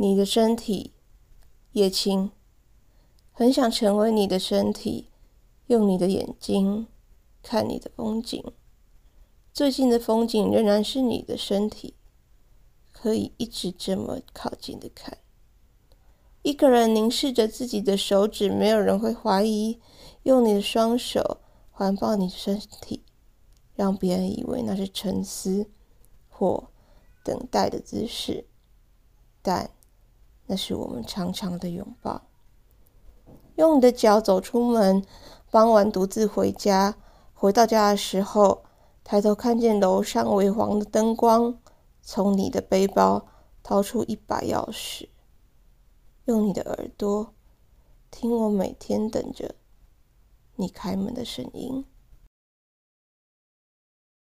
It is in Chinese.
你的身体，叶青，很想成为你的身体，用你的眼睛看你的风景。最近的风景仍然是你的身体，可以一直这么靠近的看。一个人凝视着自己的手指，没有人会怀疑。用你的双手环抱你的身体，让别人以为那是沉思或等待的姿势，但。那是我们长长的拥抱。用你的脚走出门，傍晚独自回家。回到家的时候，抬头看见楼上微黄的灯光，从你的背包掏出一把钥匙。用你的耳朵听我每天等着你开门的声音。